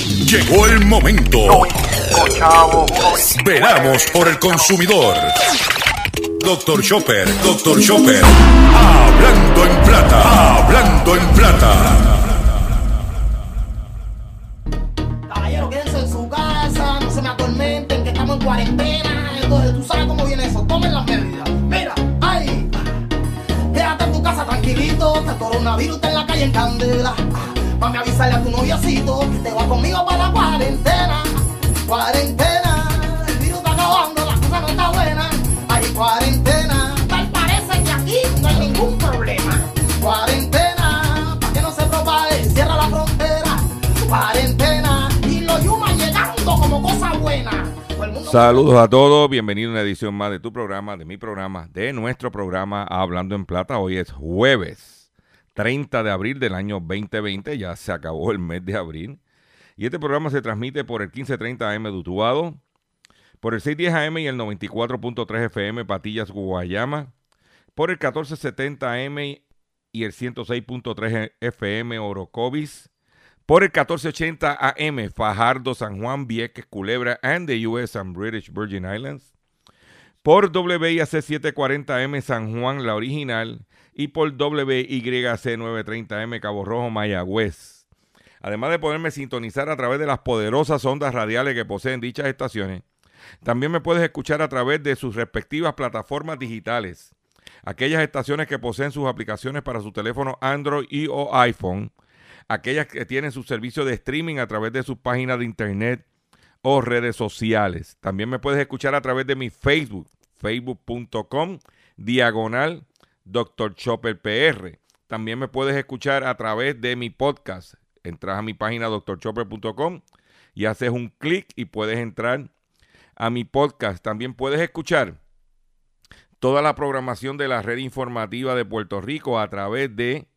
Llegó el momento. Veramos por el consumidor. Doctor Chopper, Doctor Chopper. Hablando en plata, hablando en plata. Caballero, quédense en su casa, no se me atormenten, que estamos en cuarentena. El coronavirus está en la calle en candela. Mami, avisarle a tu noviocito que te va conmigo para la cuarentena. Cuarentena, el virus está acabando, la cosa no está buena. Hay cuarentena, tal parece que aquí no hay ningún problema. Cuarentena, para que no se propague, cierra la frontera. Cuarentena, y los yumas llegando como cosa buena. Saludos a todos, bienvenido a una edición más de tu programa, de mi programa, de nuestro programa Hablando en Plata. Hoy es jueves 30 de abril del año 2020, ya se acabó el mes de abril. Y este programa se transmite por el 1530 AM de Utuado, por el 610 AM y el 94.3 FM Patillas, Guayama, por el 1470 AM y el 106.3 FM Orocovis, por el 1480 AM, Fajardo, San Juan, Vieques, Culebra, and the US and British Virgin Islands. Por WIAC 740M San Juan, la original. Y por WYC 930M Cabo Rojo, Mayagüez. Además de poderme sintonizar a través de las poderosas ondas radiales que poseen dichas estaciones, también me puedes escuchar a través de sus respectivas plataformas digitales. Aquellas estaciones que poseen sus aplicaciones para su teléfono Android y o iPhone aquellas que tienen su servicio de streaming a través de sus páginas de internet o redes sociales. También me puedes escuchar a través de mi Facebook, facebook.com, diagonal Dr. Chopper PR. También me puedes escuchar a través de mi podcast. Entras a mi página drchopper.com y haces un clic y puedes entrar a mi podcast. También puedes escuchar toda la programación de la red informativa de Puerto Rico a través de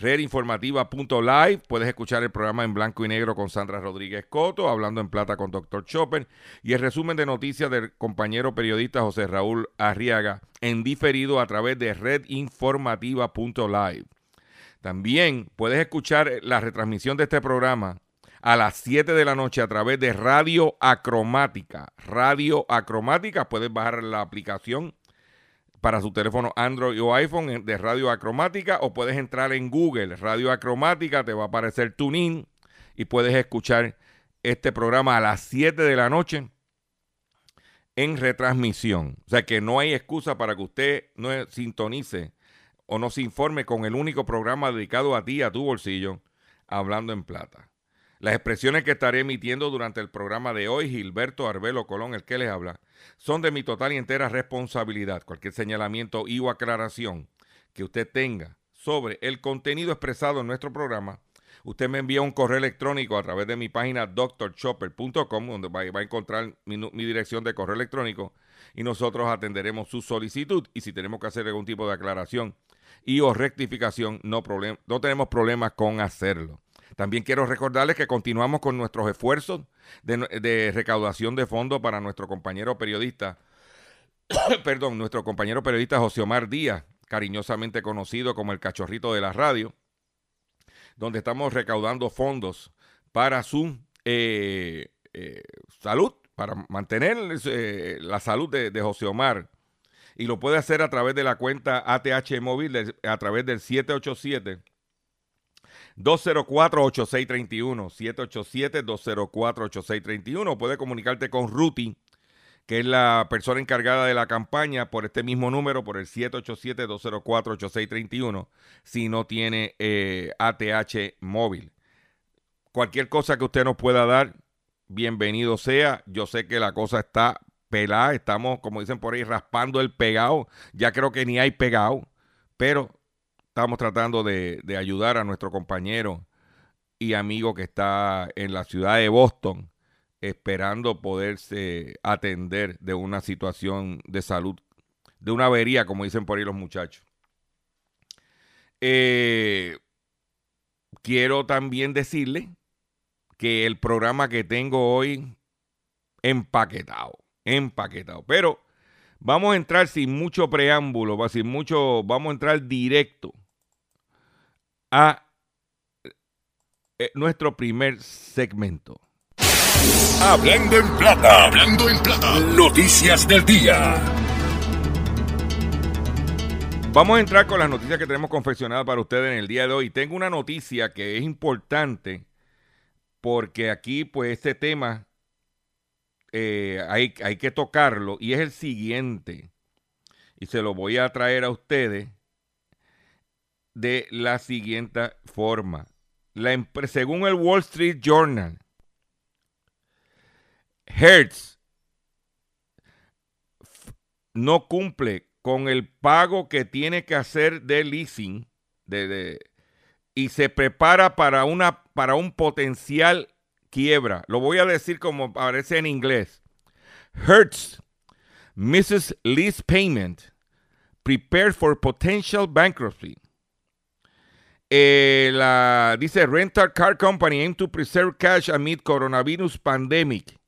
redinformativa.live. Puedes escuchar el programa en blanco y negro con Sandra Rodríguez Coto, hablando en plata con Dr. Chopper, y el resumen de noticias del compañero periodista José Raúl Arriaga en diferido a través de redinformativa.live. También puedes escuchar la retransmisión de este programa a las 7 de la noche a través de Radio Acromática. Radio Acromática, puedes bajar la aplicación para su teléfono Android o iPhone en- de Radio Acromática o puedes entrar en Google Radio Acromática, te va a aparecer TuneIn y puedes escuchar este programa a las 7 de la noche en retransmisión. O sea que no hay excusa para que usted no sintonice o no se informe con el único programa dedicado a ti, a tu bolsillo, hablando en plata. Las expresiones que estaré emitiendo durante el programa de hoy, Gilberto Arbelo Colón, el que les habla, son de mi total y entera responsabilidad. Cualquier señalamiento y o aclaración que usted tenga sobre el contenido expresado en nuestro programa, usted me envía un correo electrónico a través de mi página drchopper.com, donde va, a encontrar mi, dirección de correo electrónico y nosotros atenderemos su solicitud. Y si tenemos que hacer algún tipo de aclaración y o rectificación, no, no tenemos problemas con hacerlo. También quiero recordarles que continuamos con nuestros esfuerzos de, recaudación de fondos para nuestro compañero periodista, perdón, nuestro compañero periodista José Omar Díaz, cariñosamente conocido como el cachorrito de la radio, donde estamos recaudando fondos para su eh, eh, salud, para mantener eh, la salud de, de José Omar. Y lo puede hacer a través de la cuenta ATH móvil, a través del 787. 204-8631, 787-204-8631. Puede comunicarte con Ruti, que es la persona encargada de la campaña, por este mismo número, por el 787-204-8631, si no tiene eh, ATH móvil. Cualquier cosa que usted nos pueda dar, bienvenido sea. Yo sé que la cosa está pelada, estamos, como dicen por ahí, raspando el pegado. Ya creo que ni hay pegado, pero estamos tratando de, de ayudar a nuestro compañero y amigo que está en la ciudad de Boston, esperando poderse atender de una situación de salud, de una avería, como dicen por ahí los muchachos. Eh, quiero también decirle que el programa que tengo hoy empaquetado, empaquetado, pero vamos a entrar sin mucho preámbulo, sin mucho, vamos a entrar directo a eh, nuestro primer segmento. Hablando en plata, hablando en plata. Noticias del día. Vamos a entrar con las noticias que tenemos confeccionadas para ustedes en el día de hoy. Tengo una noticia que es importante porque aquí, pues, este tema eh, hay, hay que tocarlo y es el siguiente. Y se lo voy a traer a ustedes de la siguiente forma. Según el Wall Street Journal, Hertz no cumple con el pago que tiene que hacer de leasing y se prepara para, una, para un potencial quiebra. Lo voy a decir como aparece en inglés. Hertz misses lease payment, prepared for potential bankruptcy. Eh, la, dice Rental Car Company aim to preserve cash amid coronavirus pandemic.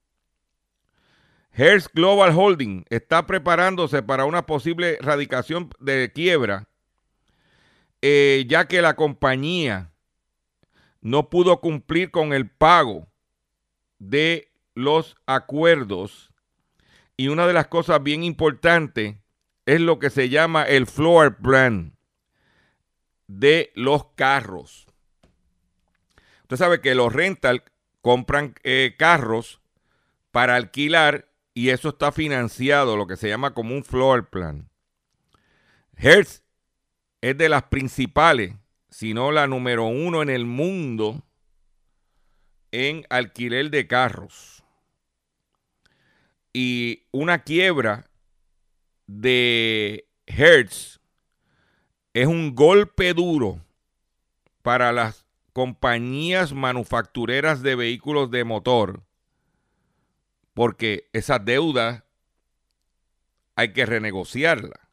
Hertz Global Holding está preparándose para una posible radicación de quiebra, eh, ya que la compañía no pudo cumplir con el pago de los acuerdos. Y una de las cosas bien importantes es lo que se llama el floor plan de los carros. Usted sabe que los rental compran eh, carros para alquilar y eso está financiado, lo que se llama como un floor plan. Hertz es de las principales, si no la número uno en el mundo en alquiler de carros. Y una quiebra de Hertz es un golpe duro para las compañías manufactureras de vehículos de motor porque esa deuda hay que renegociarla.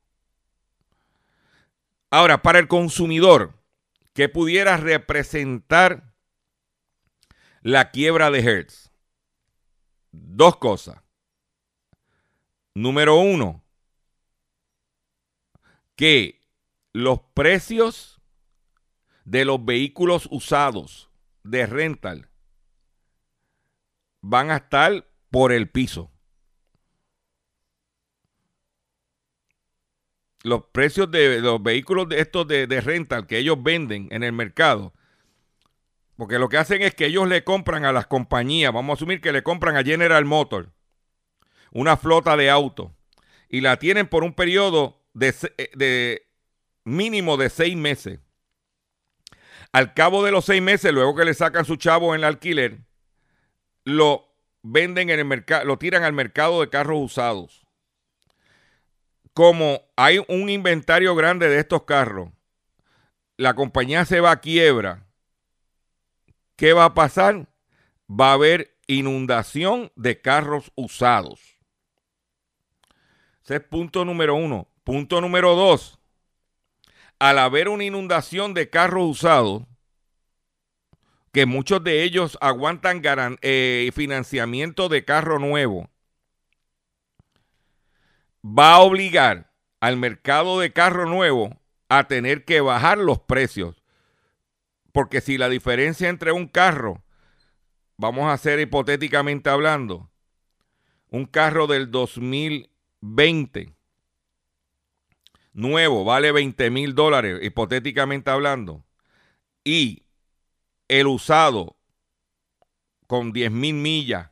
Ahora, para el consumidor, ¿qué pudiera representar la quiebra de Hertz? Dos cosas. Número uno, que los precios de los vehículos usados de rental van a estar por el piso. Los precios de los vehículos de estos de, de rental que ellos venden en el mercado, porque lo que hacen es que ellos le compran a las compañías, vamos a asumir que le compran a General Motors una flota de autos y la tienen por un periodo de, de mínimo de seis meses. Al cabo de los seis meses, luego que le sacan su chavo en el alquiler, lo venden en el mercado, lo tiran al mercado de carros usados. Como hay un inventario grande de estos carros, la compañía se va a quiebra. ¿Qué va a pasar? Va a haber inundación de carros usados. Ese es punto número uno. Punto número dos. Al haber una inundación de carros usados, que muchos de ellos aguantan eh, financiamiento de carro nuevo, va a obligar al mercado de carro nuevo a tener que bajar los precios. Porque si la diferencia entre un carro, vamos a hacer hipotéticamente hablando, un carro del 2020 nuevo vale 20 mil dólares, hipotéticamente hablando, y el usado con 10 mil millas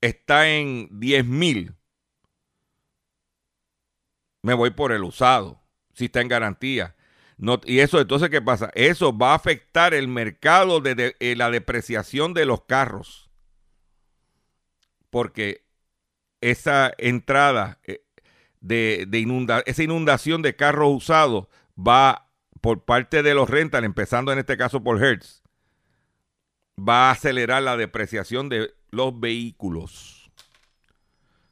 está en 10 mil, me voy por el usado, si está en garantía. No, y eso, entonces, ¿qué pasa? Eso va a afectar el mercado de, eh, la depreciación de los carros. Porque esa entrada eh, de, de esa inundación de carros usados va por parte de los rentals, empezando en este caso por Hertz, va a acelerar la depreciación de los vehículos.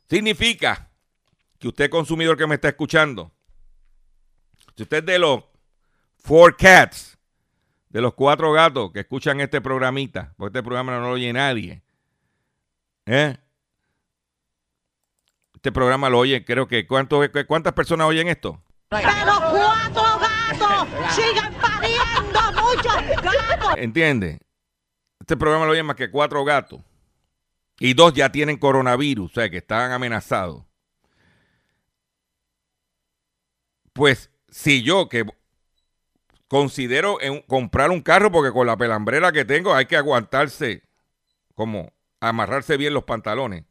Significa que usted, consumidor que me está escuchando, si usted es de los four cats, de los cuatro gatos que escuchan este programita, porque este programa no lo oye nadie, ¿eh? Este programa lo oye, creo que, ¿cuántas personas oyen esto? Pero cuatro gatos sigan pariendo muchos gatos. ¿Entiendes? Este programa lo llama que cuatro gatos. Y dos ya tienen coronavirus, o sea, que están amenazados. Pues si yo que considero comprar un carro porque con la pelambrera que tengo hay que aguantarse como amarrarse bien los pantalones.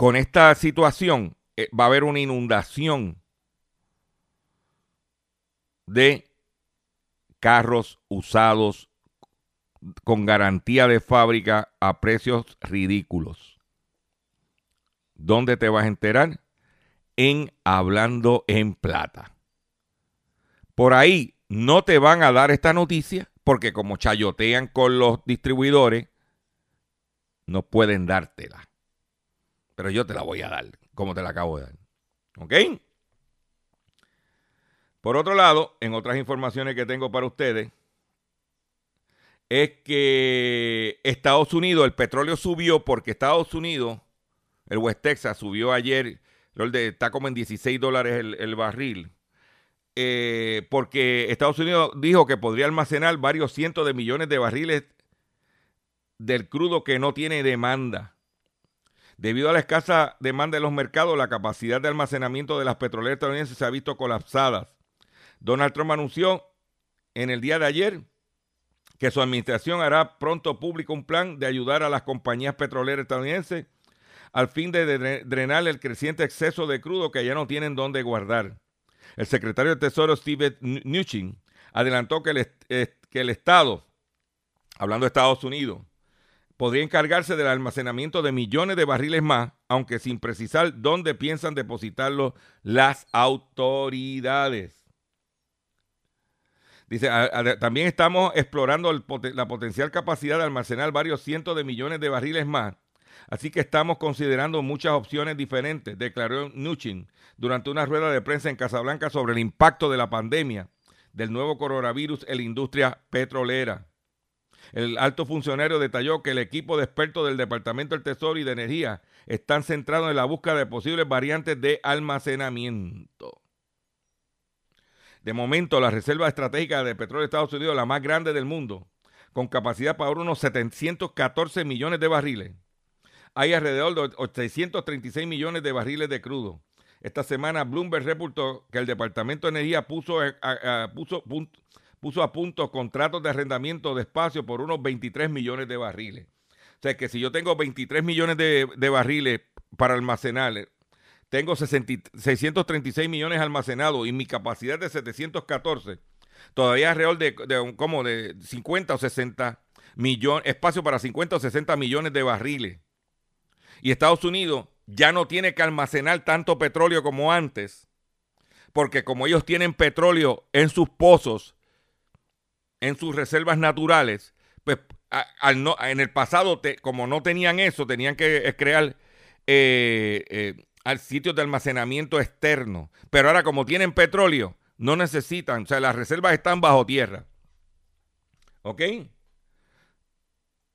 Con esta situación eh, va a haber una inundación de carros usados con garantía de fábrica a precios ridículos. ¿Dónde te vas a enterar? En Hablando en Plata. Por ahí no te van a dar esta noticia porque como chayotean con los distribuidores, no pueden dártela. Pero yo te la voy a dar, como te la acabo de dar. ¿Ok? Por otro lado, en otras informaciones que tengo para ustedes, es que Estados Unidos, el petróleo subió porque Estados Unidos, el West Texas, subió ayer, está como en 16 dólares el, barril, eh, porque Estados Unidos dijo que podría almacenar varios cientos de millones de barriles del crudo que no tiene demanda. Debido a la escasa demanda en los mercados, la capacidad de almacenamiento de las petroleras estadounidenses se ha visto colapsada. Donald Trump anunció en el día de ayer que su administración hará pronto público un plan de ayudar a las compañías petroleras estadounidenses al fin de drenar el creciente exceso de crudo que ya no tienen dónde guardar. El secretario de Tesoro Steve Mnuchin adelantó que el, que el Estado, hablando de Estados Unidos, podría encargarse del almacenamiento de millones de barriles más, aunque sin precisar dónde piensan depositarlo las autoridades. Dice, también estamos explorando la potencial capacidad de almacenar varios cientos de millones de barriles más. Así que estamos considerando muchas opciones diferentes, declaró Nuchin durante una rueda de prensa en Casablanca sobre el impacto de la pandemia del nuevo coronavirus en la industria petrolera. El alto funcionario detalló que el equipo de expertos del Departamento del Tesoro y de Energía están centrados en la búsqueda de posibles variantes de almacenamiento. De momento, la reserva estratégica de petróleo de Estados Unidos, la más grande del mundo, con capacidad para unos 714 millones de barriles. Hay alrededor de 836 millones de barriles de crudo. Esta semana Bloomberg reportó que el Departamento de Energía puso a, puso, puso a punto contratos de arrendamiento de espacio por unos 23 millones de barriles. O sea que si yo tengo 23 millones de, de barriles para almacenar tengo 636 millones almacenados y mi capacidad de 714. Todavía alrededor de, de como de 50 o 60 millones, espacio para 50 o 60 millones de barriles. Y Estados Unidos ya no tiene que almacenar tanto petróleo como antes, porque como ellos tienen petróleo en sus pozos, en sus reservas naturales, pues en el pasado, como no tenían eso, tenían que crear eh, eh, al sitio de almacenamiento externo. Pero ahora como tienen petróleo, no necesitan, o sea, las reservas están bajo tierra. ¿Ok?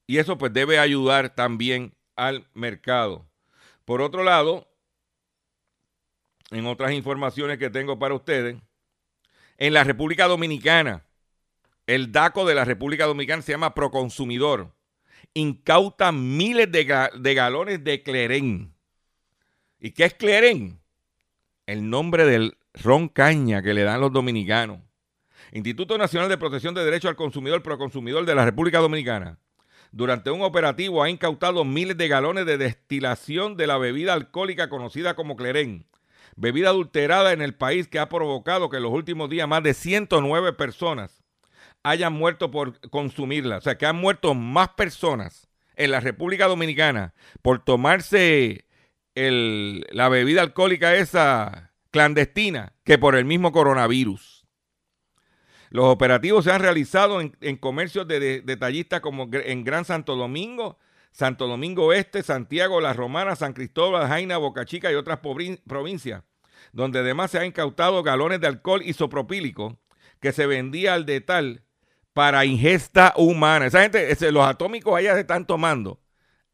Y eso pues debe ayudar también al mercado. Por otro lado, en otras informaciones que tengo para ustedes, en la República Dominicana, el DACO de la República Dominicana se llama Proconsumidor. Incauta miles de, galones de clerén ¿Y qué es Cleren? El nombre del ron caña que le dan los dominicanos. Instituto Nacional de Protección de Derechos al Consumidor, Proconsumidor de la República Dominicana. Durante un operativo ha incautado miles de galones de destilación de la bebida alcohólica conocida como Cleren, bebida adulterada en el país que ha provocado que en los últimos días más de 109 personas hayan muerto por consumirla. O sea, que han muerto más personas en la República Dominicana por tomarse la bebida alcohólica esa clandestina que por el mismo coronavirus. Los operativos se han realizado en, comercios de, detallistas como en Gran Santo Domingo, Santo Domingo Este, Santiago, La Romana, San Cristóbal, Jaina, Boca Chica y otras provincias, donde además se han incautado galones de alcohol isopropílico que se vendía al detal para ingesta humana. Esa gente, los atómicos allá se están tomando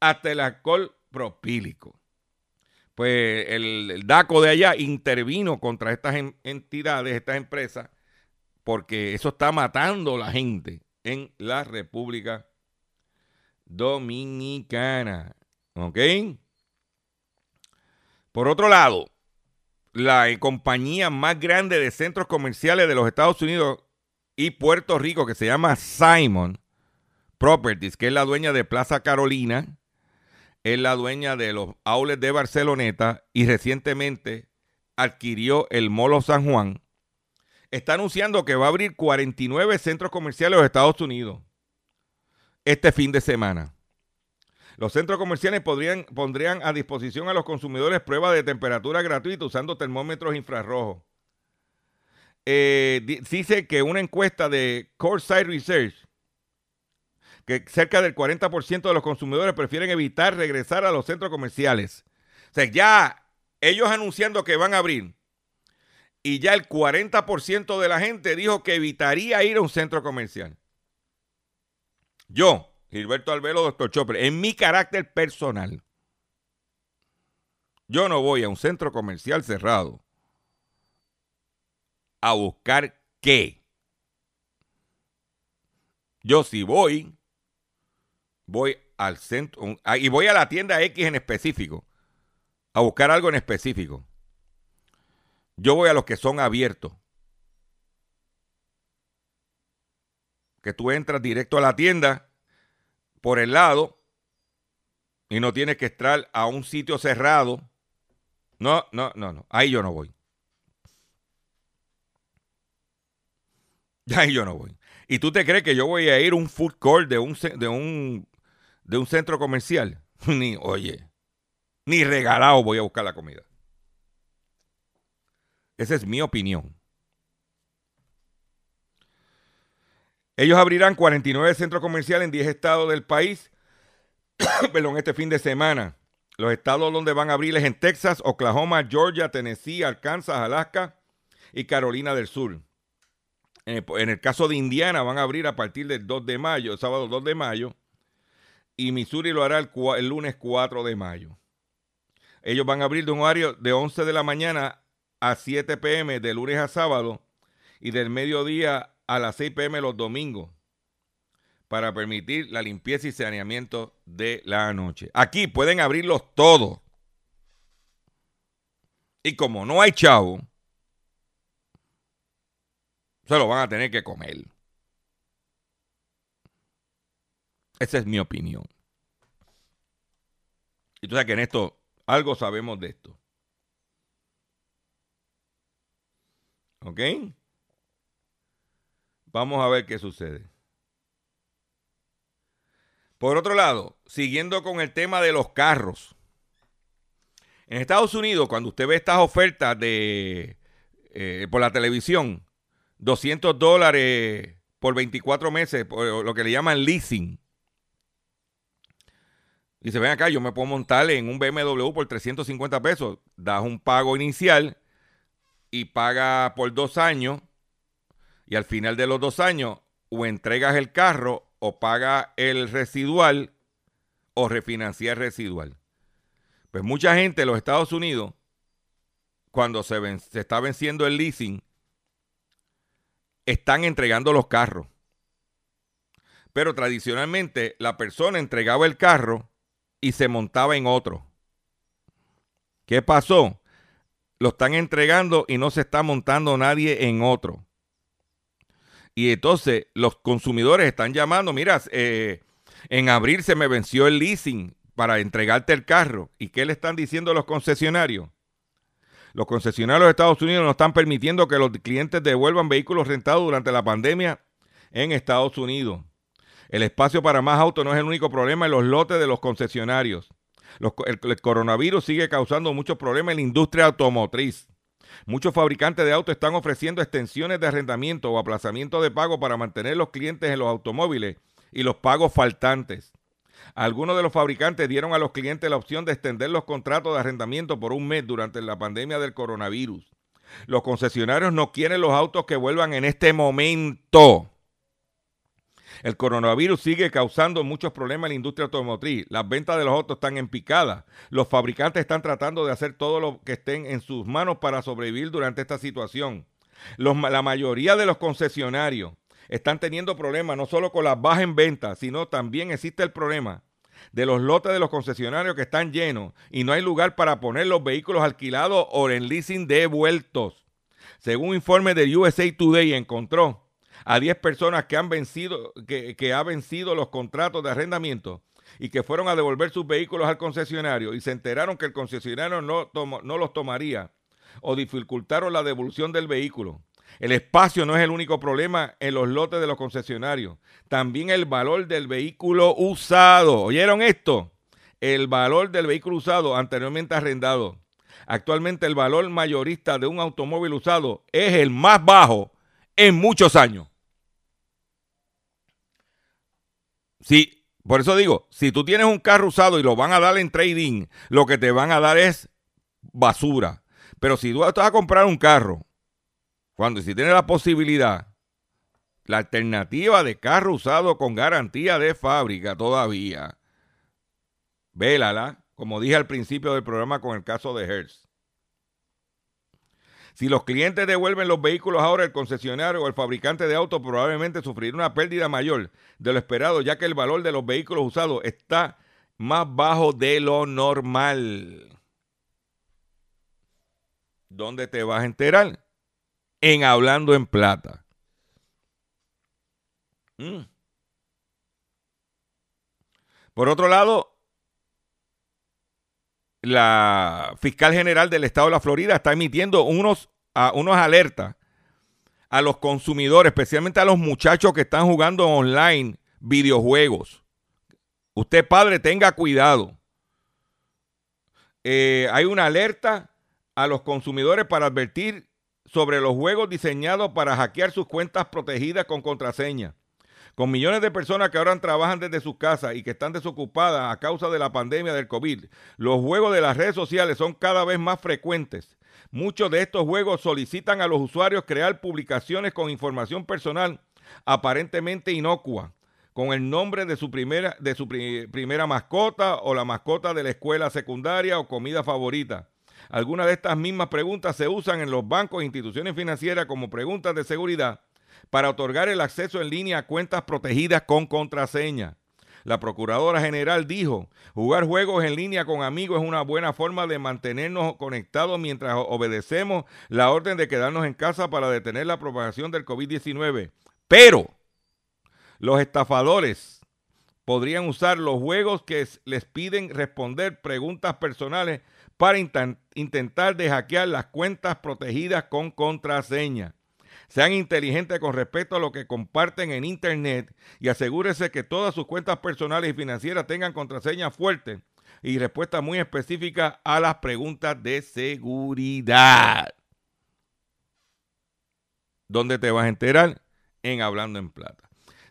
hasta el alcohol propílico pues el, DACO de allá intervino contra estas entidades, estas empresas, porque eso está matando a la gente en la República Dominicana. ¿Ok? Por otro lado, la compañía más grande de centros comerciales de los Estados Unidos y Puerto Rico, que se llama Simon Properties, que es la dueña de Plaza Carolina, es la dueña de los outlets de Barceloneta y recientemente adquirió el Molo San Juan, está anunciando que va a abrir 49 centros comerciales de los Estados Unidos este fin de semana. Los centros comerciales podrían, pondrían a disposición a los consumidores pruebas de temperatura gratuita usando termómetros infrarrojos. Eh, dice que una encuesta de Coreside Research, que cerca del 40% de los consumidores prefieren evitar regresar a los centros comerciales. O sea, ya ellos anunciando que van a abrir y ya el 40% de la gente dijo que evitaría ir a un centro comercial. Yo, Gilberto Albelo, doctor Chopper, en mi carácter personal, yo no voy a un centro comercial cerrado a buscar qué. Yo si voy, voy al centro y voy a la tienda X en específico a buscar algo en específico. Yo voy a los que son abiertos. Que tú entras directo a la tienda por el lado y no tienes que entrar a un sitio cerrado. No, no, no, no. Ahí yo no voy. Ahí yo no voy. ¿Y tú te crees que yo voy a ir a un food court de un, de un, de un centro comercial? Ni, oye, ni regalado voy a buscar la comida. Esa es mi opinión. Ellos abrirán 49 centros comerciales en 10 estados del país, perdón, este fin de semana. Los estados donde van a abrir es en Texas, Oklahoma, Georgia, Tennessee, Arkansas, Alaska y Carolina del Sur. En el, caso de Indiana van a abrir a partir del 2 de mayo, sábado 2 de mayo, y Missouri lo hará el, el lunes 4 de mayo. Ellos van a abrir de un horario de 11 de la mañana a 7 pm de lunes a sábado y del mediodía a las 6 pm los domingos para permitir la limpieza y saneamiento de la noche. Aquí pueden abrirlos todos. Y como no hay chavo, se lo van a tener que comer. Esa es mi opinión. Y tú sabes que en esto algo sabemos de esto. ¿Ok? Vamos a ver qué sucede. Por otro lado, siguiendo con el tema de los carros. En Estados Unidos, cuando usted ve estas ofertas de eh, por la televisión, 200 dólares por 24 meses, por lo que le llaman leasing. Se ven acá, yo me puedo montar en un BMW por 350 pesos. Das un pago inicial y paga por dos años y al final de los dos años o entregas el carro o paga el residual o refinancia el residual. Pues mucha gente en los Estados Unidos, cuando se, se está venciendo el leasing, están entregando los carros. Pero tradicionalmente la persona entregaba el carro y se montaba en otro. ¿Qué pasó? lo están entregando y no se está montando nadie en otro. Y entonces los consumidores están llamando, mira, eh, en abril se me venció el leasing para entregarte el carro. ¿Y qué le están diciendo los concesionarios? Los concesionarios de Estados Unidos no están permitiendo que los clientes devuelvan vehículos rentados durante la pandemia en Estados Unidos. El espacio para más autos no es el único problema en los lotes de los concesionarios el, coronavirus sigue causando muchos problemas en la industria automotriz. Muchos fabricantes de autos están ofreciendo extensiones de arrendamiento o aplazamiento de pago para mantener los clientes en los automóviles y los pagos faltantes. Algunos de los fabricantes dieron a los clientes la opción de extender los contratos de arrendamiento por un mes durante la pandemia del coronavirus. Los concesionarios no quieren los autos que vuelvan en este momento. El coronavirus sigue causando muchos problemas en la industria automotriz. Las ventas de los autos están en picada. Los fabricantes están tratando de hacer todo lo que estén en sus manos para sobrevivir durante esta situación. La mayoría de los concesionarios están teniendo problemas no solo con las bajas en ventas, sino también existe el problema de los lotes de los concesionarios que están llenos y no hay lugar para poner los vehículos alquilados o en leasing devueltos. Según un informe de USA Today encontró a 10 personas que han vencido que, que vencido los contratos de arrendamiento y que fueron a devolver sus vehículos al concesionario y se enteraron que el concesionario no, tomo- no los tomaría o dificultaron la devolución del vehículo. El espacio no es el único problema en los lotes de los concesionarios. También el valor del vehículo usado. ¿Oyeron esto? El valor del vehículo usado anteriormente arrendado. Actualmente el valor mayorista de un automóvil usado es el más bajo en muchos años. Sí, por eso digo, si tú tienes un carro usado y lo van a dar en trading, lo que te van a dar es basura. Pero si tú vas a comprar un carro, cuando si tienes la posibilidad, la alternativa de carro usado con garantía de fábrica todavía, vélala, como dije al principio del programa con el caso de Hertz. Si los clientes devuelven los vehículos ahora, el concesionario o el fabricante de autos probablemente sufrirá una pérdida mayor de lo esperado, ya que el valor de los vehículos usados está más bajo de lo normal. ¿Dónde te vas a enterar? En Hablando en Plata. Mm. Por otro lado, la fiscal general del estado de la Florida está emitiendo unos, unos alertas a los consumidores, especialmente a los muchachos que están jugando online videojuegos. Usted, padre, tenga cuidado. Eh, hay una alerta a los consumidores para advertir sobre los juegos diseñados para hackear sus cuentas protegidas con contraseña. Con millones de personas que ahora trabajan desde sus casas y que están desocupadas a causa de la pandemia del COVID, los juegos de las redes sociales son cada vez más frecuentes. Muchos de estos juegos solicitan a los usuarios crear publicaciones con información personal aparentemente inocua, con el nombre de su primera, de su pri- primera mascota o la mascota de la escuela secundaria o comida favorita. Algunas de estas mismas preguntas se usan en los bancos e instituciones financieras como preguntas de seguridad para otorgar el acceso en línea a cuentas protegidas con contraseña. La Procuradora General dijo, jugar juegos en línea con amigos es una buena forma de mantenernos conectados mientras obedecemos la orden de quedarnos en casa para detener la propagación del COVID-19. Pero los estafadores podrían usar los juegos que les piden responder preguntas personales para intentar de hackear las cuentas protegidas con contraseña. Sean inteligentes con respecto a lo que comparten en Internet y asegúrese que todas sus cuentas personales y financieras tengan contraseñas fuertes y respuestas muy específicas a las preguntas de seguridad. ¿Dónde te vas a enterar? En Hablando en Plata.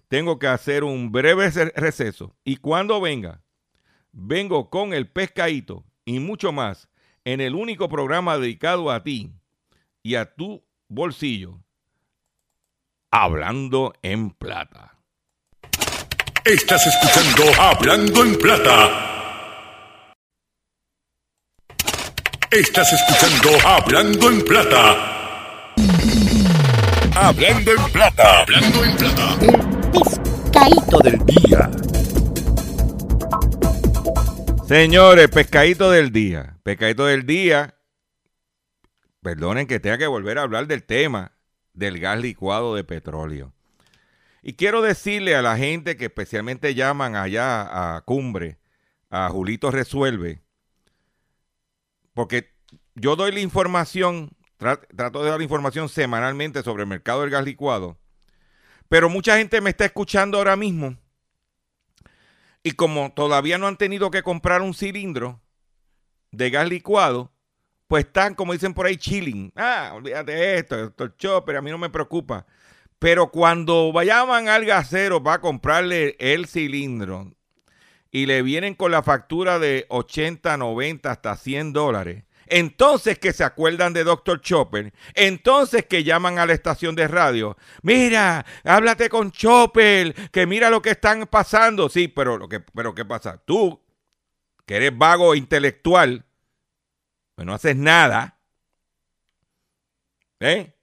Tengo que hacer un breve ce- receso y cuando venga, vengo con el pescadito y mucho más en el único programa dedicado a ti y a tu bolsillo. Hablando en Plata. Estás escuchando Hablando en Plata. Estás escuchando Hablando en Plata. Hablando en Plata. Hablando en Plata. pescadito del día. Señores, pescadito del día. Pescadito del día. Perdonen que tenga que volver a hablar del tema del gas licuado de petróleo. Y quiero decirle a la gente que especialmente llaman allá a Cumbre, a Julito Resuelve, porque yo doy la información, tra- trato de dar la información semanalmente sobre el mercado del gas licuado, pero mucha gente me está escuchando ahora mismo y como todavía no han tenido que comprar un cilindro de gas licuado, pues están, como dicen por ahí, chilling. Ah, olvídate de esto, esto es chopper, a mí no me preocupa. Pero cuando vayan al gasero para comprarle el cilindro y le vienen con la factura de 80, 90, hasta 100 dólares, entonces que se acuerdan de Dr. Chopper, entonces que llaman a la estación de radio, mira, háblate con Chopper, que mira lo que están pasando. Sí, pero, lo que, pero ¿qué pasa? Tú, que eres vago intelectual, pues no haces nada, ¿eh?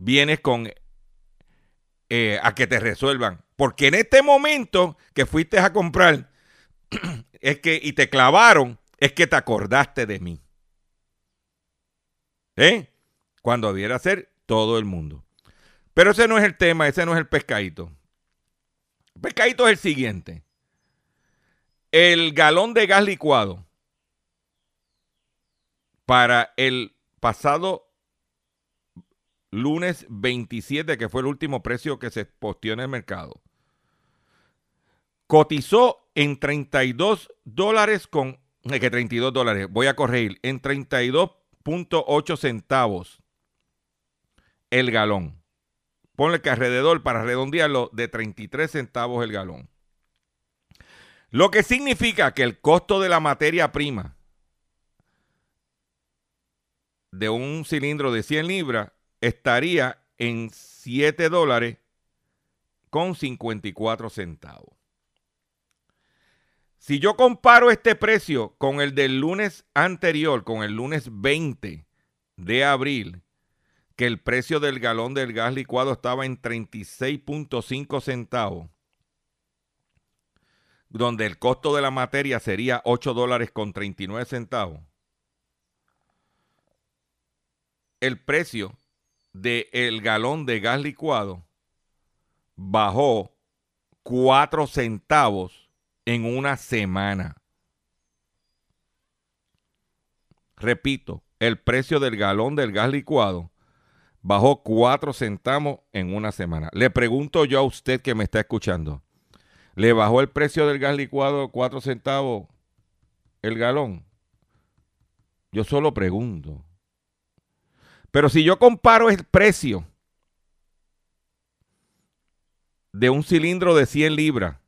vienes con eh, a que te resuelvan. Porque en este momento que fuiste a comprar es que y te clavaron, es que te acordaste de mí. ¿Eh? Cuando debiera ser todo el mundo. Pero ese no es el tema, ese no es el pescadito. El pescadito es el siguiente. El galón de gas licuado para el pasado lunes 27, que fue el último precio que se posteó en el mercado, cotizó en 32 dólares con, que 32 dólares, voy a corregir, en 32.8 centavos el galón. Ponle que alrededor, para redondearlo, de 33 centavos el galón. Lo que significa que el costo de la materia prima de un cilindro de 100 libras estaría en 7 dólares con 54 centavos. Si yo comparo este precio con el del lunes anterior, con el lunes 20 de abril, que el precio del galón del gas licuado estaba en 36.5 centavos, donde el costo de la materia sería 8 dólares con 39 centavos, el precio del galón de gas licuado bajó 4 centavos en una semana. Repito, el precio del galón del gas licuado bajó 4 centavos en una semana. Le pregunto yo a usted que me está escuchando, ¿le bajó el precio del gas licuado 4 centavos el galón? Yo solo pregunto. Pero si yo comparo el precio de un cilindro de 100 libras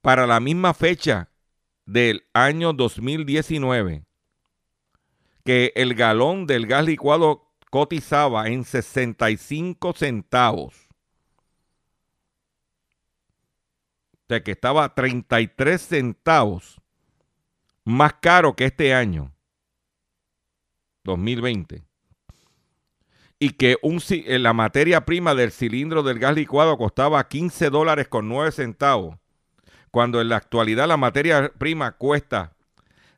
para la misma fecha del año 2019, que el galón del gas licuado cotizaba en 65 centavos. De que estaba 33 centavos más caro que este año, 2020 y que un, eh, la materia prima del cilindro del gas licuado costaba 15 dólares con 9 centavos, cuando en la actualidad la materia prima cuesta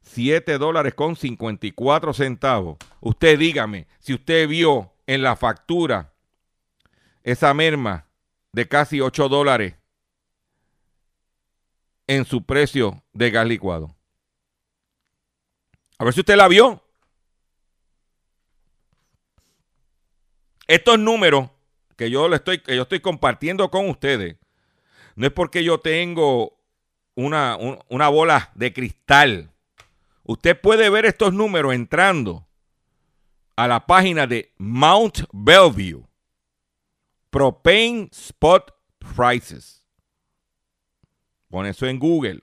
7 dólares con 54 centavos. Usted dígame, si usted vio en la factura esa merma de casi 8 dólares en su precio de gas licuado. A ver si usted la vio. Estos números que yo, le estoy, que yo estoy compartiendo con ustedes, no es porque yo tengo una, una bola de cristal. Usted puede ver estos números entrando a la página de Mount Bellevue. Propane Spot Prices. Pon eso en Google.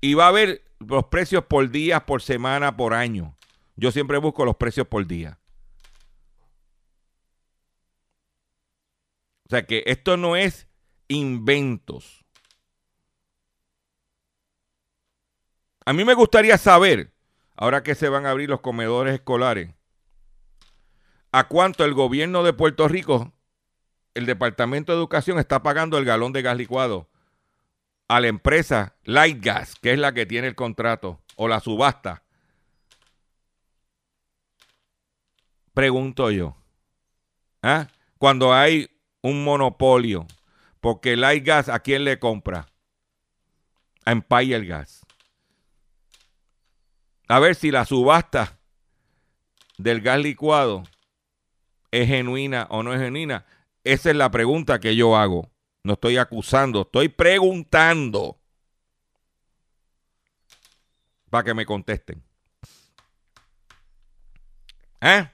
Y va a ver los precios por día, por semana, por año. Yo siempre busco los precios por día. O sea que esto no es inventos. A mí me gustaría saber, ahora que se van a abrir los comedores escolares, a cuánto el gobierno de Puerto Rico, el Departamento de Educación, está pagando el galón de gas licuado a la empresa Light Gas, que es la que tiene el contrato, o la subasta. Pregunto yo. ¿Ah? Cuando hay un monopolio. Porque el gas, ¿a quién le compra? A Empire Gas. A ver si la subasta del gas licuado es genuina o no es genuina. Esa es la pregunta que yo hago. No estoy acusando, estoy preguntando. Para que me contesten. ¿Eh?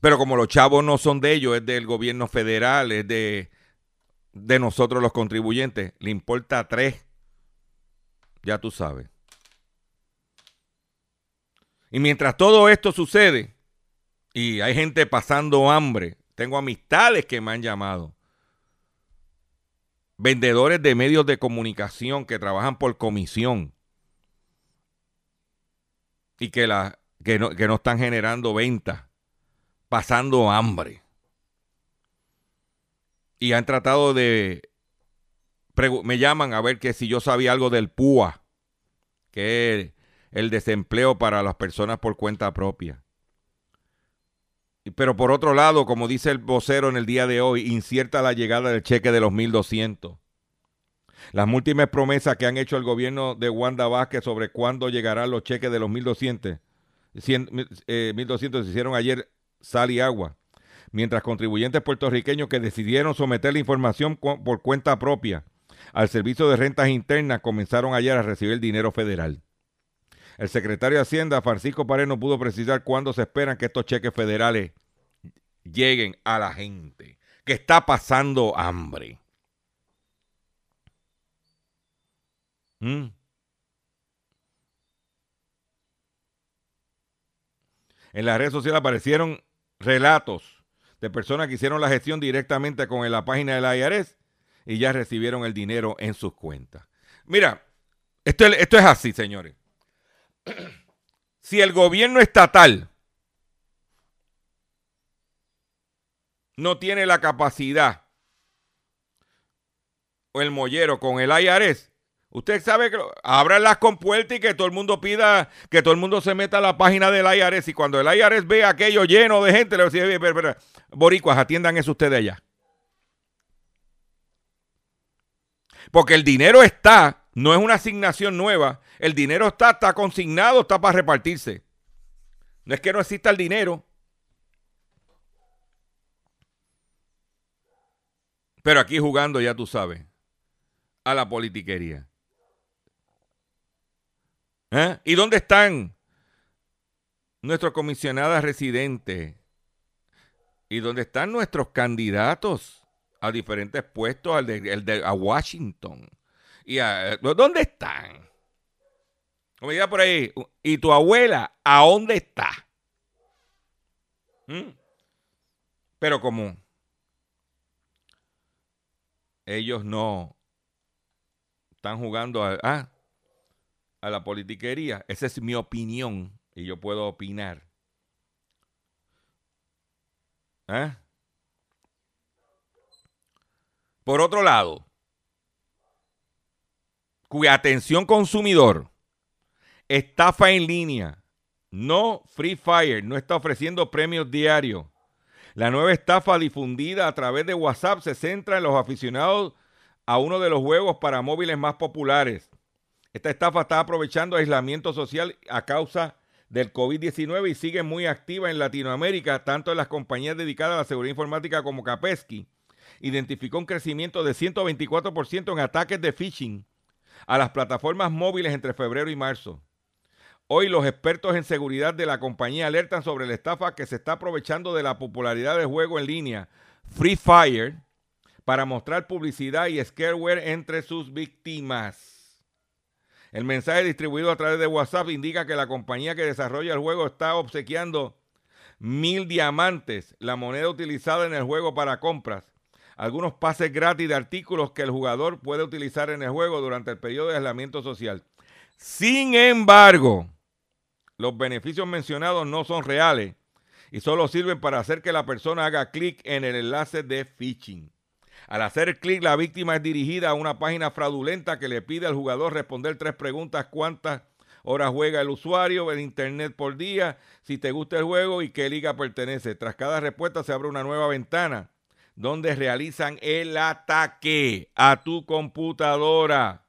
Pero como los chavos no son de ellos, es del gobierno federal, es de, de nosotros los contribuyentes, le importa tres. Ya tú sabes. Y mientras todo esto sucede, y hay gente pasando hambre, tengo amistades que me han llamado, vendedores de medios de comunicación que trabajan por comisión y que, no, no están generando ventas pasando hambre. Y han tratado de... Me llaman a ver que si yo sabía algo del PUA, que es el desempleo para las personas por cuenta propia. Pero por otro lado, como dice el vocero en el día de hoy, incierta la llegada del cheque de los 1.200. Las múltiples promesas que han hecho el gobierno de Wanda Vázquez sobre cuándo llegarán los cheques de los 1.200, 1.200 se hicieron ayer sal y agua, mientras contribuyentes puertorriqueños que decidieron someter la información por cuenta propia al Servicio de Rentas Internas comenzaron ayer a recibir dinero federal. El secretario de Hacienda, Francisco Pared, no pudo precisar cuándo se esperan que estos cheques federales lleguen a la gente que está pasando hambre. ¿Mm? En las redes sociales aparecieron relatos de personas que hicieron la gestión directamente con la página del IRS y ya recibieron el dinero en sus cuentas. Mira, esto, esto es así, señores si el gobierno estatal no tiene la capacidad o el mollero con el IRS, usted sabe que abran las compuertas y que todo el mundo pida, que todo el mundo se meta a la página del IRS y cuando el IRS ve aquello lleno de gente, le decir, boricuas, atiendan eso ustedes allá. Porque el dinero está, no es una asignación nueva, el dinero está, está consignado, está para repartirse. No es que no exista el dinero. Pero aquí jugando, ya tú sabes, a la politiquería. ¿Eh? ¿Y dónde están nuestros comisionados residentes? ¿Y dónde están nuestros candidatos a diferentes puestos, al de, a Washington? ¿Y a, ¿Dónde están? Como por ahí, ¿y tu abuela a dónde está? ¿Mm? Pero como ellos no están jugando a, ah, a la politiquería, esa es mi opinión y yo puedo opinar. ¿Eh? Por otro lado, cuya atención consumidor Estafa en línea. No Free Fire no está ofreciendo premios diarios. La nueva estafa difundida a través de WhatsApp se centra en los aficionados a uno de los juegos para móviles más populares. Esta estafa está aprovechando aislamiento social a causa del COVID-19 y sigue muy activa en Latinoamérica, tanto en las compañías dedicadas a la seguridad informática como Capesky. Identificó un crecimiento de 124% en ataques de phishing a las plataformas móviles entre febrero y marzo. Hoy los expertos en seguridad de la compañía alertan sobre la estafa que se está aprovechando de la popularidad del juego en línea Free Fire para mostrar publicidad y scareware entre sus víctimas. El mensaje distribuido a través de WhatsApp indica que la compañía que desarrolla el juego está obsequiando mil diamantes, la moneda utilizada en el juego para compras, algunos pases gratis de artículos que el jugador puede utilizar en el juego durante el periodo de aislamiento social. Sin embargo, los beneficios mencionados no son reales y solo sirven para hacer que la persona haga clic en el enlace de phishing. Al hacer clic, la víctima es dirigida a una página fraudulenta que le pide al jugador responder tres preguntas: cuántas horas juega el usuario en internet por día, si te gusta el juego y qué liga pertenece. Tras cada respuesta se abre una nueva ventana donde realizan el ataque a tu computadora.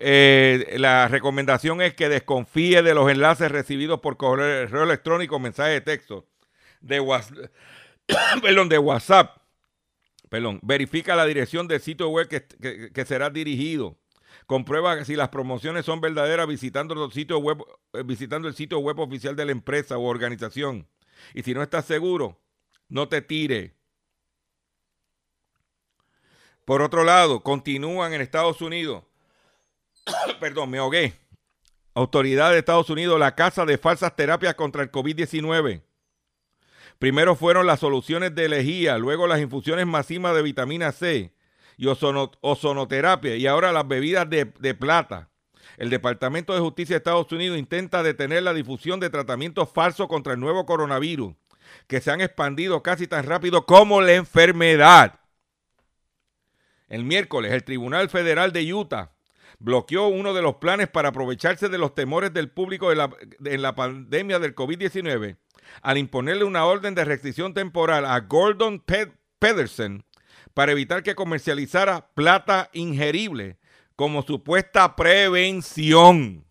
Eh, la recomendación es que desconfíe de los enlaces recibidos por correo electrónico, mensaje de texto, de WhatsApp. de WhatsApp. Perdón, verifica la dirección del sitio web que, será dirigido. Comprueba si las promociones son verdaderas visitando, los sitios web, eh, visitando el sitio web oficial de la empresa o organización. Y si no estás seguro, no te tire. Por otro lado, continúan en Estados Unidos perdón, me ahogué. Autoridades de Estados Unidos, la casa de falsas terapias contra el COVID-19. Primero fueron las soluciones de lejía, luego las infusiones masivas de vitamina C y ozonoterapia y ahora las bebidas de plata. El Departamento de Justicia de Estados Unidos intenta detener la difusión de tratamientos falsos contra el nuevo coronavirus, que se han expandido casi tan rápido como la enfermedad. El miércoles, el Tribunal Federal de Utah bloqueó uno de los planes para aprovecharse de los temores del público en la pandemia del COVID-19 al imponerle una orden de restricción temporal a Gordon Pedersen para evitar que comercializara plata ingerible como supuesta prevención.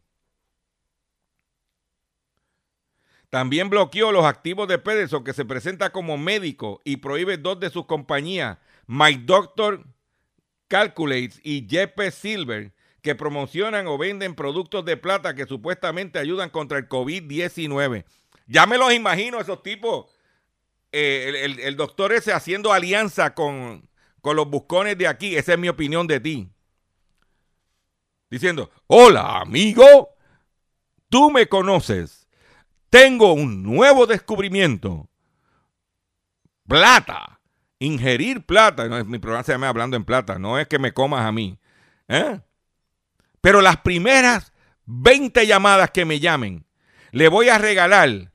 También bloqueó los activos de Pedersen que se presenta como médico y prohíbe dos de sus compañías, My Doctor Calculates y JP Silver, que promocionan o venden productos de plata que supuestamente ayudan contra el COVID-19. Ya me los imagino esos tipos, eh, el, doctor ese haciendo alianza con, con los buscones de aquí, esa es mi opinión de ti. Diciendo, hola amigo, tú me conoces, tengo un nuevo descubrimiento. Plata, ingerir plata, no, mi programa se llama Hablando en Plata, no es que me comas a mí. ¿eh? Pero las primeras 20 llamadas que me llamen, le voy a regalar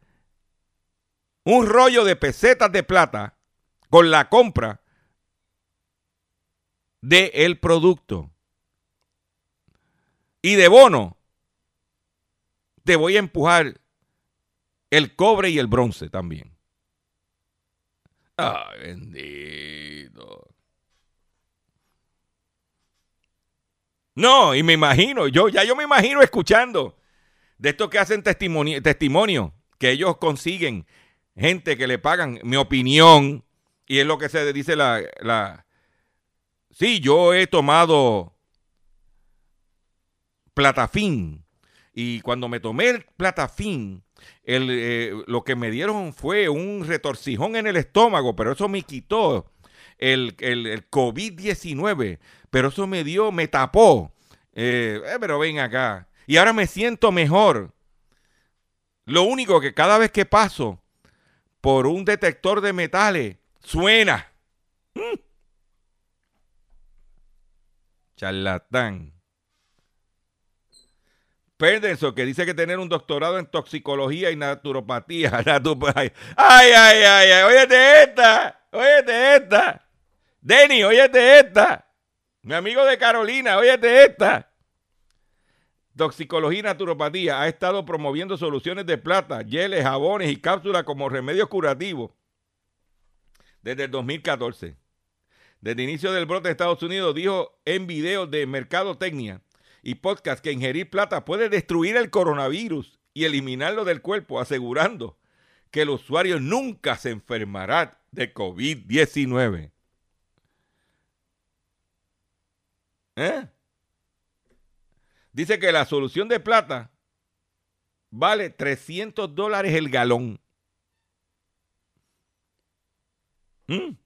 un rollo de pesetas de plata con la compra del el producto. Y de bono, te voy a empujar el cobre y el bronce también. Ay, bendito. No, y me imagino, yo ya yo me imagino escuchando de estos que hacen testimonio, testimonio que ellos consiguen gente que le pagan mi opinión y es lo que se dice la, la sí, yo he tomado platafín y cuando me tomé el platafín el, eh, lo que me dieron fue un retorcijón en el estómago, pero eso me quitó el, el COVID-19 pero eso me dio, me tapó. Eh, eh, pero ven acá. Y ahora me siento mejor. Lo único que cada vez que paso por un detector de metales, suena. Mm. Charlatán. Perdenso, que dice que tener un doctorado en toxicología y naturopatía. ay, ay, ay, ay, óyete esta, óyete esta. Denny, óyete esta. Mi amigo de Carolina, óyete esta. Toxicología y Naturopatía ha estado promoviendo soluciones de plata, geles, jabones y cápsulas como remedios curativos desde el 2014. Desde el inicio del brote de Estados Unidos dijo en videos de Mercadotecnia y podcast que ingerir plata puede destruir el coronavirus y eliminarlo del cuerpo, asegurando que el usuario nunca se enfermará de COVID-19. ¿Eh? Dice que la solución de plata vale 300 dólares el galón. ¿Mm?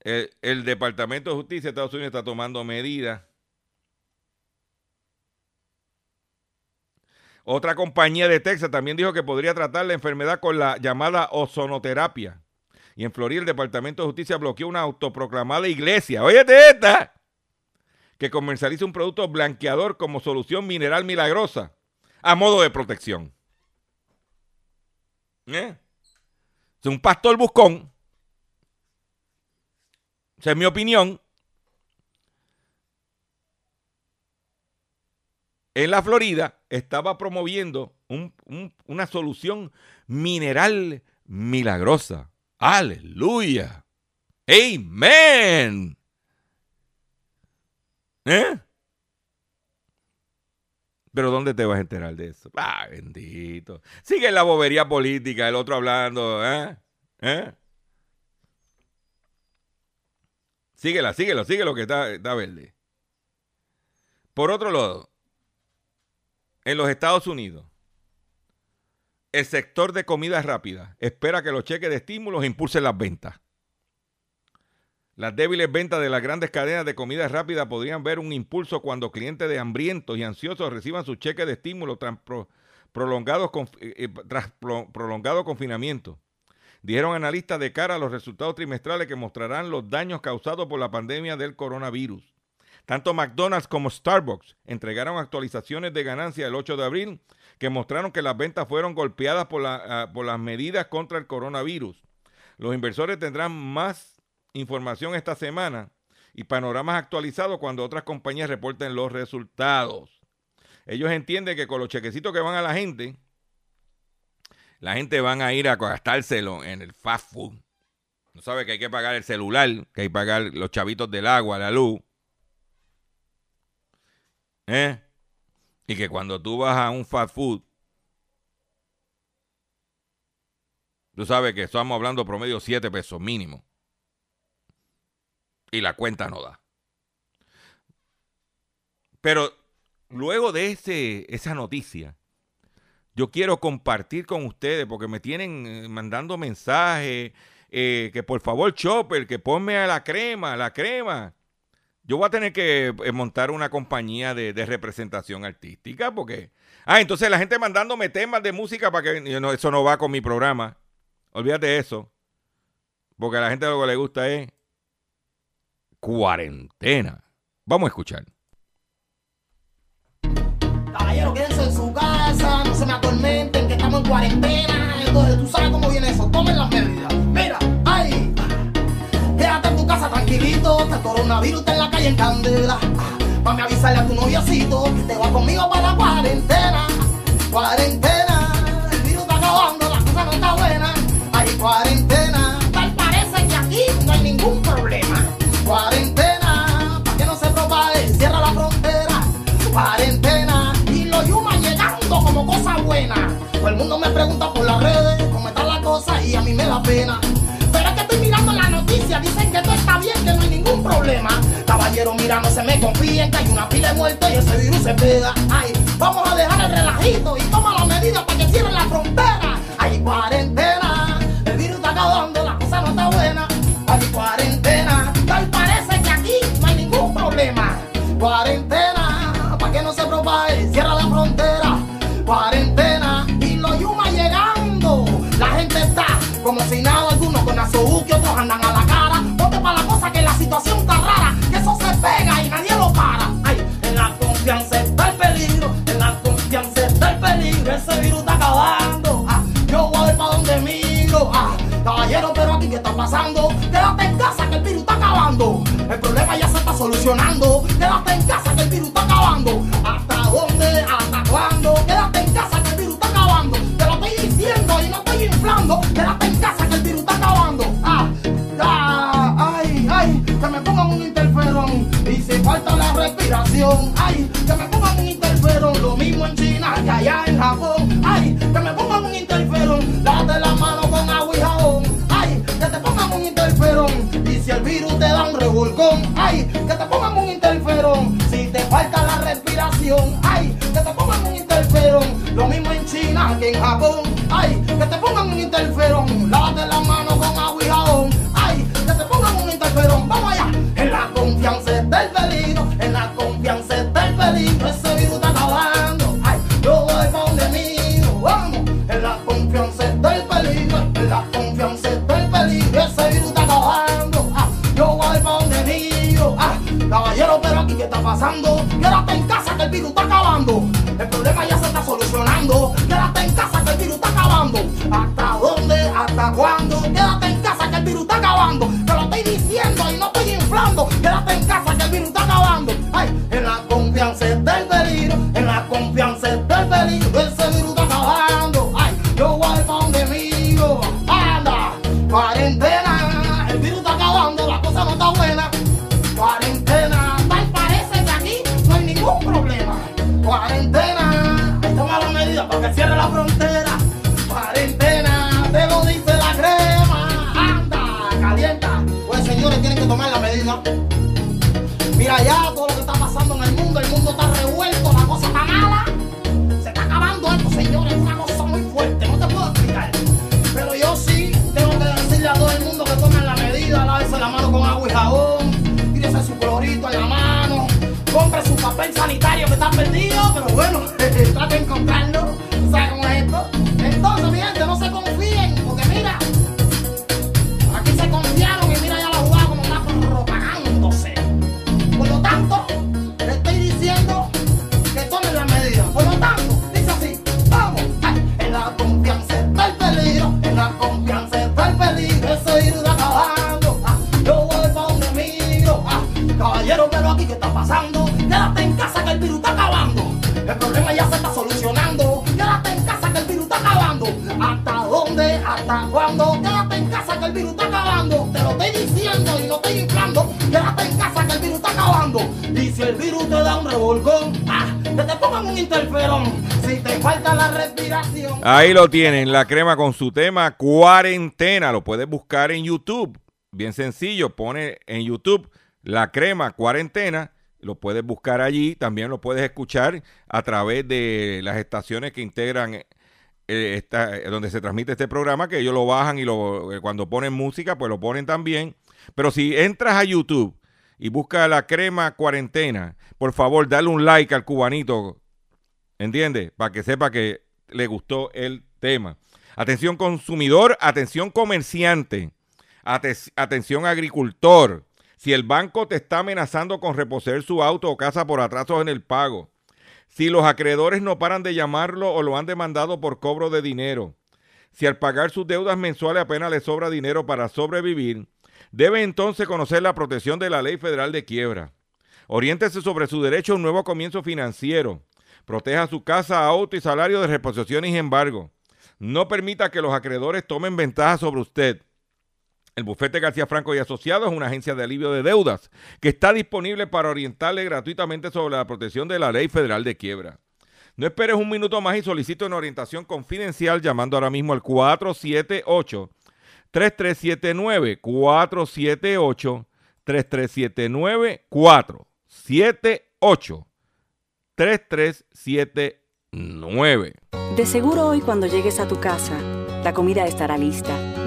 El, Departamento de Justicia de Estados Unidos está tomando medidas. Otra compañía de Texas también dijo que podría tratar la enfermedad con la llamada ozonoterapia. Y en Florida el Departamento de Justicia bloqueó una autoproclamada iglesia. Óyete esta. Que comercializa un producto blanqueador como solución mineral milagrosa a modo de protección. ¿Eh? Es un pastor buscón. Esa es mi opinión. En la Florida estaba promoviendo una solución mineral milagrosa Aleluya. Amén. ¿Eh? Pero ¿dónde te vas a enterar de eso? Ah, bendito. Sigue la bobería política, el otro hablando, ¿eh? ¿Eh? Síguela, síguelo, síguelo que está, está verde. Por otro lado, en los Estados Unidos, el sector de comida rápida espera que los cheques de estímulos impulsen las ventas. Las débiles ventas de las grandes cadenas de comida rápida podrían ver un impulso cuando clientes de hambrientos y ansiosos reciban sus cheques de estímulo tras, eh, eh, prolongado confinamiento. Dijeron analistas de cara a los resultados trimestrales que mostrarán los daños causados por la pandemia del coronavirus. Tanto McDonald's como Starbucks entregaron actualizaciones de ganancia el 8 de abril que mostraron que las ventas fueron golpeadas por, ah, por las medidas contra el coronavirus. Los inversores tendrán más información esta semana y panoramas actualizados cuando otras compañías reporten los resultados. Ellos entienden que con los chequecitos que van a la gente, la gente van a ir a gastárselo en el fast food. No sabe que hay que pagar el celular, que hay que pagar los chavitos del agua, la luz. ¿Eh? Y que cuando tú vas a un fast food, tú sabes que estamos hablando promedio 7 pesos mínimo. Y la cuenta no da. Pero luego de ese, esa noticia, yo quiero compartir con ustedes porque me tienen eh, mandando mensajes eh, que por favor Chopper, que ponme a la crema, la crema. Yo voy a tener que eh, montar una compañía de, representación artística porque... Ah, entonces la gente mandándome temas de música para que... No, eso no va con mi programa. Olvídate de eso. Porque a la gente lo que le gusta es cuarentena. Vamos a escuchar. Caballero, quédense en su casa, no se me atormenten, que estamos en cuarentena. Entonces, tú sabes cómo viene eso, tomen las medidas. Tranquilito, el coronavirus está en la calle en candela. Mami, avisarle a tu noviacito que te va conmigo para la cuarentena. Cuarentena, el virus está acabando, la cosa no está buena. Hay cuarentena, tal parece que aquí no hay ningún problema. Cuarentena, para que no se propague, cierra la frontera. Cuarentena, y los yumas llegando como cosa buena. Todo el mundo me pregunta por las redes cómo está la cosa y a mí me da pena. Dicen que todo está bien, que no hay ningún problema. Caballero, mira, no se me confíen que hay una pila de muertos y ese virus se pega. Ay, vamos a dejar el relajito y toma las medidas para que cierren la frontera. Hay cuarentena, Quédate en casa que el virus está acabando. El problema ya se está solucionando. Quédate en casa que el virus está acabando. ¿Hasta dónde? ¿Hasta cuándo? Quédate en casa que el virus está acabando. Te lo estoy diciendo y no estoy inflando. Quédate en casa que el virus está acabando. Ah, ah, ay, ay, que me pongan un interferón. Y si falta la respiración, ay, ay, que te pongan un interferón. Lo mismo en China que en Japón, ay, que te pongan un interferón. Lávate la mano Mira ya todo lo que está pasando en el mundo. El mundo está revuelto. La cosa está mala. Se está acabando esto, señores. Es una cosa muy fuerte. No te puedo explicar. Pero yo sí tengo que decirle a todo el mundo que tomen la medida. Lávese la mano con agua y jabón. Tírese su clorito en la mano. Compre su papel sanitario que está perdido. Pero bueno, trate de encontrarlo. Ahí lo tienen, la crema con su tema cuarentena. Lo puedes buscar en YouTube. Bien sencillo, pone en YouTube la crema cuarentena. Lo puedes buscar allí. También lo puedes escuchar a través de las estaciones que integran eh, esta- donde se transmite este programa, que ellos lo bajan y lo, eh, cuando ponen música, pues lo ponen también. Pero si entras a YouTube y buscas la crema cuarentena, por favor, dale un like al cubanito ¿Entiendes? Para que sepa que le gustó el tema. Atención consumidor, atención comerciante, ate- atención agricultor. Si el banco te está amenazando con reposer su auto o casa por atrasos en el pago, si los acreedores no paran de llamarlo o lo han demandado por cobro de dinero, si al pagar sus deudas mensuales apenas le sobra dinero para sobrevivir, debe entonces conocer la protección de la ley federal de quiebra. Oriéntese sobre su derecho a un nuevo comienzo financiero. Proteja su casa, auto y salario de reposiciones y embargo. No permita que los acreedores tomen ventaja sobre usted. El bufete García Franco y Asociados es una agencia de alivio de deudas que está disponible para orientarle gratuitamente sobre la protección de la ley federal de quiebra. No esperes un minuto más y solicite una orientación confidencial llamando ahora mismo al 478 3379 478 3379 478 3379 De seguro hoy cuando llegues a tu casa, la comida estará lista.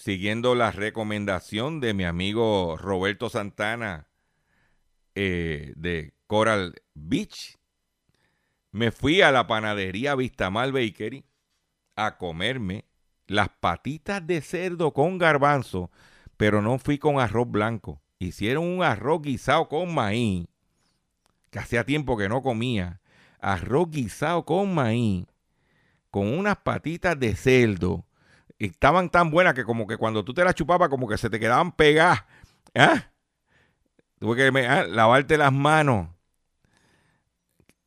siguiendo la recomendación de mi amigo Roberto Santana eh, de Coral Beach, me fui a la panadería Vistamal Bakery a comerme las patitas de cerdo con garbanzo, pero no fui con arroz blanco. Hicieron un arroz guisado con maíz, que hacía tiempo que no comía. Arroz guisado con maíz, con unas patitas de cerdo. Estaban tan buenas que como que cuando tú te las chupabas, como que se te quedaban pegadas. ¿Ah? Tuve que ah, lavarte las manos.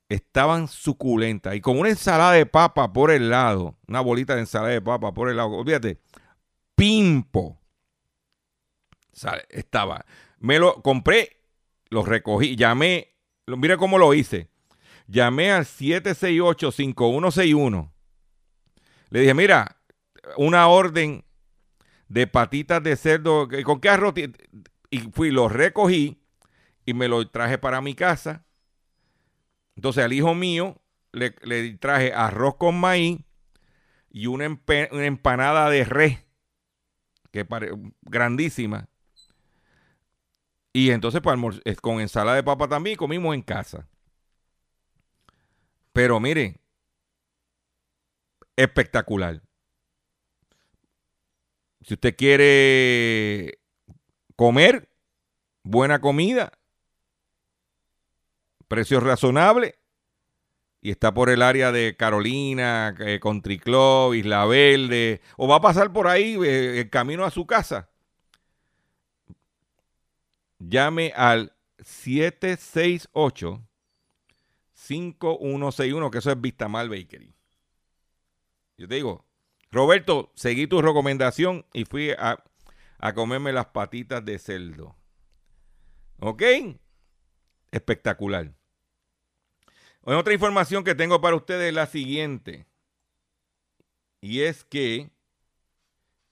Estaban suculentas. Y con una ensalada de papa por el lado. Una bolita de ensalada de papa por el lado. Olvídate. Pimpo. ¿Sabe? Estaba. Me lo compré, lo recogí, llamé. lo- Mira cómo lo hice. Llamé al 768-5161. Le dije, mira, una orden de patitas de cerdo. ¿Con qué arroz? Y fui, lo recogí y me lo traje para mi casa. Entonces al hijo mío le, traje arroz con maíz y una, empanada de res, que pare- grandísima. Y entonces pues, almor- eh, con ensalada de papa también comimos en casa. Pero miren, espectacular. Si usted quiere comer buena comida, precios razonables, y está por el área de Carolina, eh, Country Club, Isla Verde, o va a pasar por ahí eh, el camino a su casa, llame al 768 5161, que eso es Vistamal Bakery. Yo te digo, Roberto, seguí tu recomendación y fui a, a comerme las patitas de cerdo. ¿Ok? Espectacular. Otra información que tengo para ustedes es la siguiente. Y es que,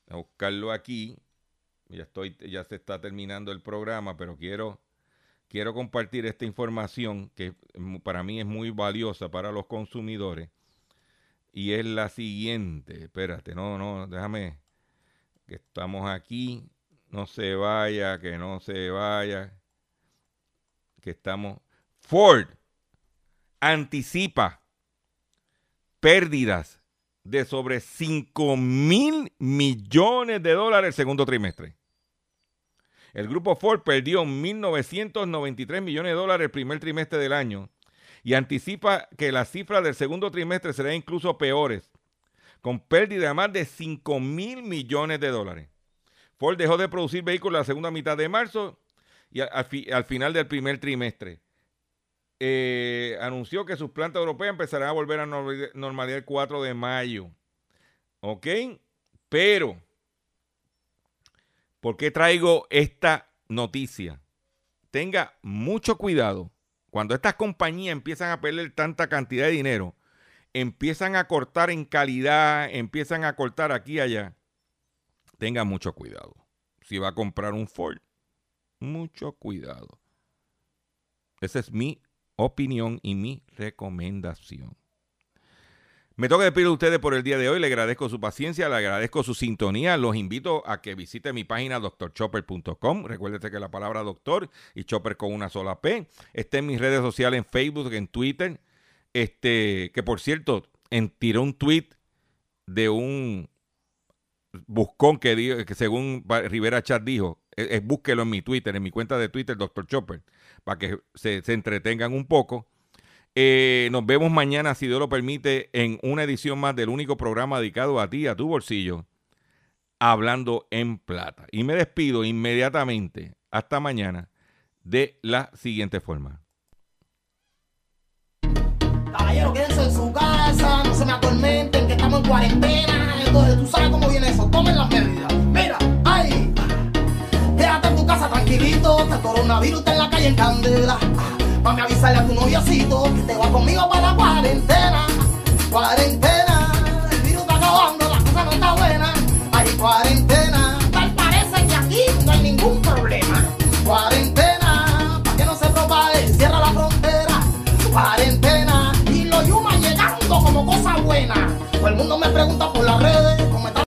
a buscarlo aquí, ya, estoy, ya se está terminando el programa, pero quiero, quiero compartir esta información que para mí es muy valiosa para los consumidores. Y es la siguiente. Espérate, no, no, déjame. Que estamos aquí. No se vaya, que no se vaya. Que estamos. Ford anticipa pérdidas de sobre 5 mil millones de dólares el segundo trimestre. El grupo Ford perdió 1.993 millones de dólares el primer trimestre del año y anticipa que las cifras del segundo trimestre serán incluso peores, con pérdida de más de 5 mil millones de dólares. Ford dejó de producir vehículos la segunda mitad de marzo y al, final del primer trimestre. Eh, anunció que sus plantas europeas empezarán a volver a normalidad el 4 de mayo. ¿Ok? Pero, ¿por qué traigo esta noticia? Tenga mucho cuidado. Cuando estas compañías empiezan a perder tanta cantidad de dinero, empiezan a cortar en calidad, empiezan a cortar aquí y allá, tenga mucho cuidado. Si va a comprar un Ford, mucho cuidado. Esa es mi opinión y mi recomendación. Me toca despedir a ustedes por el día de hoy. Le agradezco su paciencia, le agradezco su sintonía. Los invito a que visite mi página doctorchopper.com. Recuérdese que la palabra doctor y chopper con una sola P está en mis redes sociales, en Facebook, en Twitter. Este, que por cierto, en, tiró un tweet de un buscón que, dijo, que según Rivera Chat dijo, es, búsquelo en mi Twitter, en mi cuenta de Twitter, Dr. Chopper, para que se, entretengan un poco. Eh, nos vemos mañana, si Dios lo permite, en una edición más del único programa dedicado a ti, a tu bolsillo, hablando en plata. Y me despido inmediatamente, hasta mañana, de la siguiente forma. Caballero, quédense en su casa, no se me atormenten, que estamos en cuarentena. Entonces, tú sabes cómo viene eso, tomen las medidas. Mira, ay, quédate en tu casa tranquilito, que el coronavirus está en la calle en candela. Mami, avisarle a tu noviocito que te va conmigo para la cuarentena. Cuarentena, el virus está acabando, la cosa no está buena. Hay cuarentena, tal parece que aquí no hay ningún problema. Cuarentena, para que no se propague, cierra la frontera. Cuarentena, y los yumas llegando como cosa buena. Todo el mundo me pregunta por